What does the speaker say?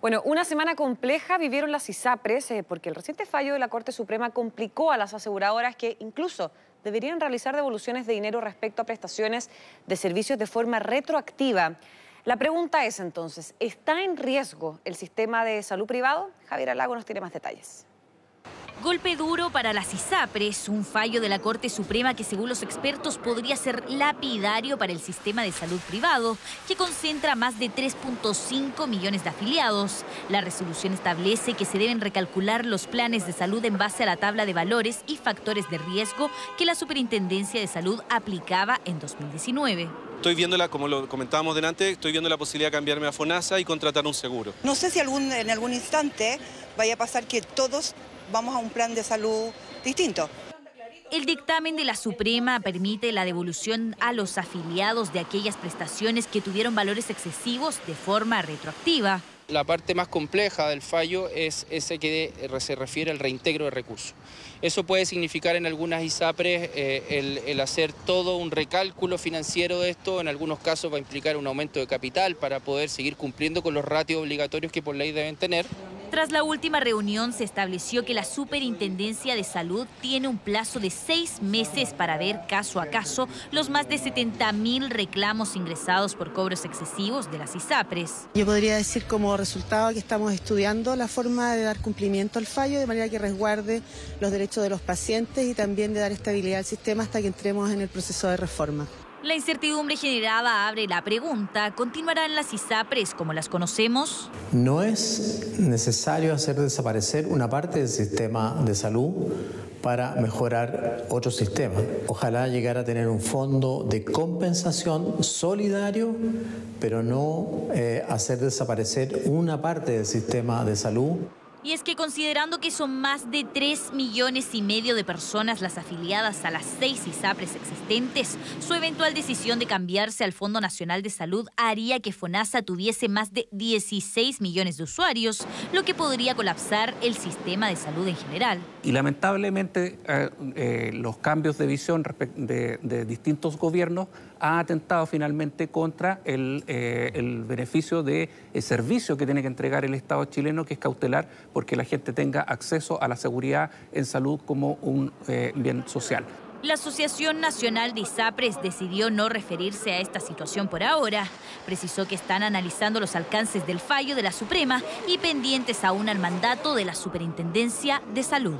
Bueno, una semana compleja vivieron las ISAPRES eh, porque el reciente fallo de la Corte Suprema complicó a las aseguradoras que incluso deberían realizar devoluciones de dinero respecto a prestaciones de servicios de forma retroactiva. La pregunta es entonces, ¿está en riesgo el sistema de salud privado? Javier Alago nos tiene más detalles. Golpe duro para las ISAPRES, un fallo de la Corte Suprema que según los expertos podría ser lapidario para el sistema de salud privado, que concentra más de 3.5 millones de afiliados. La resolución establece que se deben recalcular los planes de salud en base a la tabla de valores y factores de riesgo que la Superintendencia de Salud aplicaba en 2019. Estoy viéndola, como lo comentábamos delante, estoy viendo la posibilidad de cambiarme a FONASA y contratar un seguro. No sé si algún, en algún instante vaya a pasar que todos vamos a un plan de salud distinto. El dictamen de la Suprema permite la devolución a los afiliados de aquellas prestaciones que tuvieron valores excesivos de forma retroactiva. La parte más compleja del fallo es ese que se refiere al reintegro de recursos. Eso puede significar en algunas ISAPRES eh, el, el, hacer todo un recálculo financiero de esto, en algunos casos va a implicar un aumento de capital para poder seguir cumpliendo con los ratios obligatorios que por ley deben tener. Tras la última reunión se estableció que la Superintendencia de Salud tiene un plazo de seis meses para ver caso a caso los más de 70 mil reclamos ingresados por cobros excesivos de las ISAPRES. Yo podría decir como resultado que estamos estudiando la forma de dar cumplimiento al fallo de manera que resguarde los derechos de los pacientes y también de dar estabilidad al sistema hasta que entremos en el proceso de reforma. La incertidumbre generada abre la pregunta, ¿continuarán las ISAPRES como las conocemos? No es necesario hacer desaparecer una parte del sistema de salud para mejorar otro sistema. Ojalá llegar a tener un fondo de compensación solidario, pero no eh, hacer desaparecer una parte del sistema de salud. Y es que considerando que son más de 3 millones y medio de personas las afiliadas a las seis ISAPRES existentes, su eventual decisión de cambiarse al Fondo Nacional de Salud haría que FONASA tuviese más de 16 millones de usuarios, lo que podría colapsar el sistema de salud en general. Y lamentablemente eh, eh, los cambios de visión de, distintos gobiernos han atentado finalmente contra el, eh, el beneficio de servicio que tiene que entregar el Estado chileno, que es cautelar porque la gente tenga acceso a la seguridad en salud como un eh, bien social. La Asociación Nacional de ISAPRES decidió no referirse a esta situación por ahora. Precisó que están analizando los alcances del fallo de la Suprema y pendientes aún al mandato de la Superintendencia de Salud.